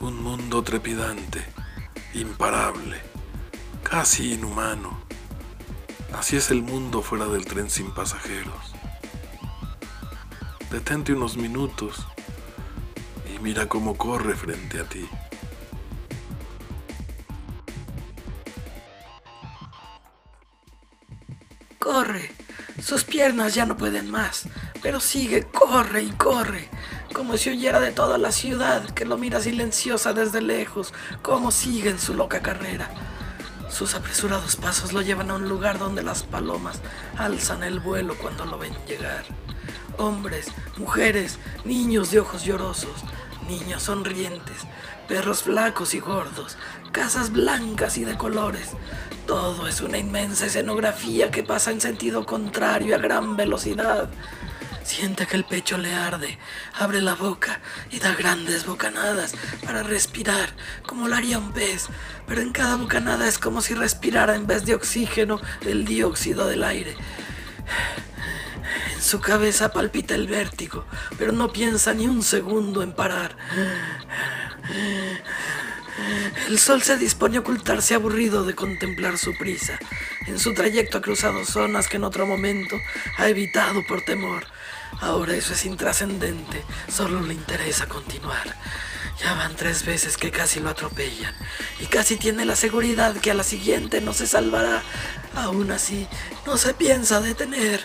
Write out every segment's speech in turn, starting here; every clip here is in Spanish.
Un mundo trepidante, imparable, casi inhumano. Así es el mundo fuera del tren sin pasajeros. Detente unos minutos y mira cómo corre frente a ti. Corre. Sus piernas ya no pueden más, pero sigue, corre y corre, como si huyera de toda la ciudad que lo mira silenciosa desde lejos, como sigue en su loca carrera. Sus apresurados pasos lo llevan a un lugar donde las palomas alzan el vuelo cuando lo ven llegar. Hombres, mujeres, niños de ojos llorosos, niños sonrientes, perros flacos y gordos, casas blancas y de colores. Todo es una inmensa escenografía que pasa en sentido contrario a gran velocidad. Siente que el pecho le arde, abre la boca y da grandes bocanadas para respirar, como lo haría un pez, pero en cada bocanada es como si respirara en vez de oxígeno el dióxido del aire. Su cabeza palpita el vértigo, pero no piensa ni un segundo en parar. El sol se dispone a ocultarse aburrido de contemplar su prisa. En su trayecto ha cruzado zonas que en otro momento ha evitado por temor. Ahora eso es intrascendente, solo le interesa continuar. Ya van tres veces que casi lo atropellan y casi tiene la seguridad que a la siguiente no se salvará. Aún así, no se piensa detener.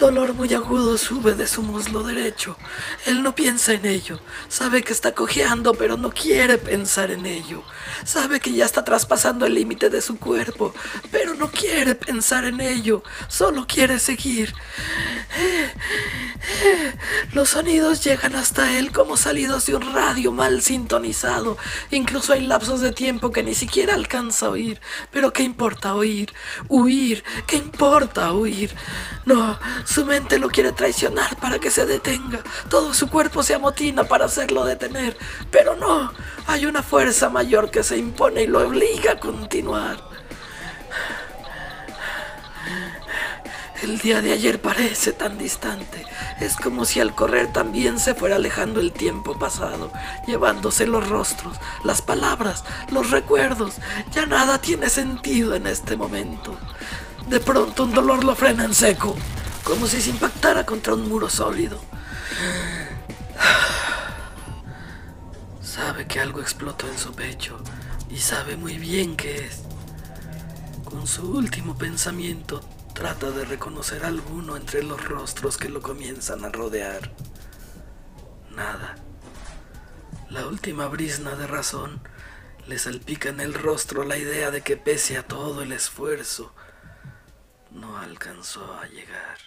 dolor muy agudo sube de su muslo derecho. Él no piensa en ello. Sabe que está cojeando, pero no quiere pensar en ello. Sabe que ya está traspasando el límite de su cuerpo, pero no quiere pensar en ello. Solo quiere seguir. Los sonidos llegan hasta él como salidos de un radio mal sintonizado. Incluso hay lapsos de tiempo que ni siquiera alcanza a oír. Pero ¿qué importa oír? Huir. ¿Qué importa huir? No, su mente lo quiere traicionar para que se detenga. Todo su cuerpo se amotina para hacerlo detener. Pero no, hay una fuerza mayor que se impone y lo obliga a continuar. El día de ayer parece tan distante. Es como si al correr también se fuera alejando el tiempo pasado, llevándose los rostros, las palabras, los recuerdos. Ya nada tiene sentido en este momento. De pronto un dolor lo frena en seco, como si se impactara contra un muro sólido. Sabe que algo explotó en su pecho y sabe muy bien qué es. Con su último pensamiento trata de reconocer alguno entre los rostros que lo comienzan a rodear. Nada. La última brisna de razón le salpica en el rostro la idea de que pese a todo el esfuerzo, no alcanzó a llegar.